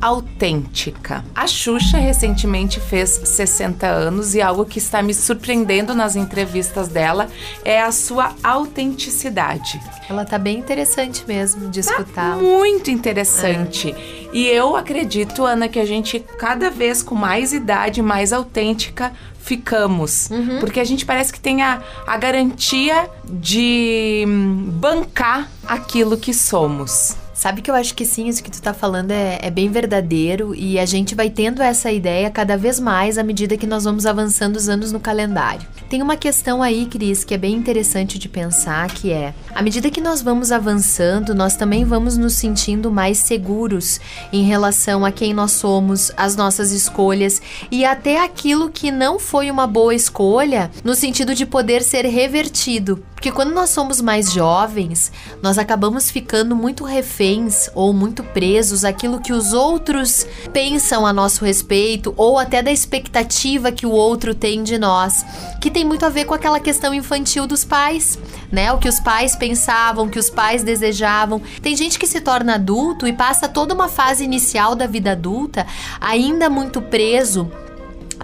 autêntica. A Xuxa recentemente fez 60 anos e algo que está me surpreendendo nas entrevistas dela é a sua autenticidade. Ela tá bem interessante mesmo de tá escutar. Tá muito interessante. É. E eu acredito, Ana, que a gente cada vez com mais idade, mais autêntica, ficamos. Uhum. Porque a gente parece que tem a, a garantia de hum, bancar aquilo que somos. Sabe que eu acho que sim, isso que tu tá falando é, é, bem verdadeiro e a gente vai tendo essa ideia cada vez mais à medida que nós vamos avançando os anos no calendário. Tem uma questão aí, Cris, que é bem interessante de pensar, que é, à medida que nós vamos avançando, nós também vamos nos sentindo mais seguros em relação a quem nós somos, as nossas escolhas e até aquilo que não foi uma boa escolha, no sentido de poder ser revertido. Porque quando nós somos mais jovens, nós acabamos ficando muito reféns ou muito presos àquilo que os outros pensam a nosso respeito ou até da expectativa que o outro tem de nós, que tem muito a ver com aquela questão infantil dos pais, né? O que os pais pensavam, o que os pais desejavam. Tem gente que se torna adulto e passa toda uma fase inicial da vida adulta ainda muito preso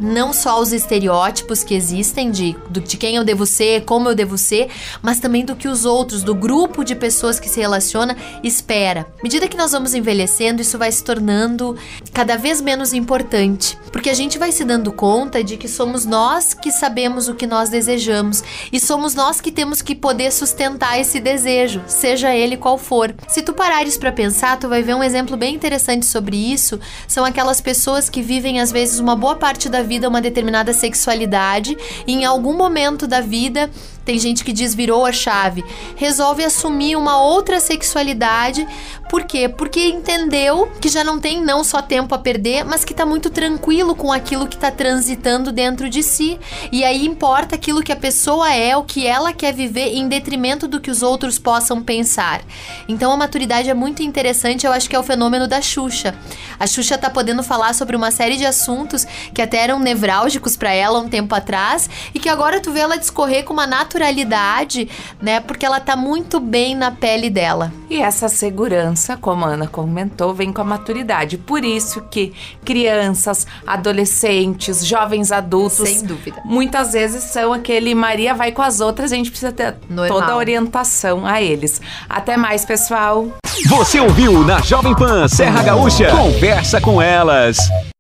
não só os estereótipos que existem de, de quem eu devo ser, como eu devo ser, mas também do que os outros, do grupo de pessoas que se relaciona, espera. À medida que nós vamos envelhecendo, isso vai se tornando cada vez menos importante, porque a gente vai se dando conta de que somos nós que sabemos o que nós desejamos e somos nós que temos que poder sustentar esse desejo, seja ele qual for. Se tu parares para pensar, tu vai ver um exemplo bem interessante sobre isso, são aquelas pessoas que vivem às vezes uma boa parte da vida uma determinada sexualidade e em algum momento da vida tem gente que desvirou a chave, resolve assumir uma outra sexualidade. Por quê? Porque entendeu que já não tem não só tempo a perder, mas que tá muito tranquilo com aquilo que tá transitando dentro de si. E aí importa aquilo que a pessoa é, o que ela quer viver em detrimento do que os outros possam pensar. Então a maturidade é muito interessante, eu acho que é o fenômeno da Xuxa. A Xuxa tá podendo falar sobre uma série de assuntos que até eram nevrálgicos para ela um tempo atrás e que agora tu vê ela discorrer com uma naturalidade naturalidade, né? Porque ela tá muito bem na pele dela. E essa segurança, como a Ana comentou, vem com a maturidade. Por isso que crianças, adolescentes, jovens adultos, sem dúvida, muitas vezes são aquele Maria vai com as outras, a gente precisa ter Normal. toda a orientação a eles. Até mais, pessoal. Você ouviu na Jovem Pan Serra Gaúcha? Conversa com elas.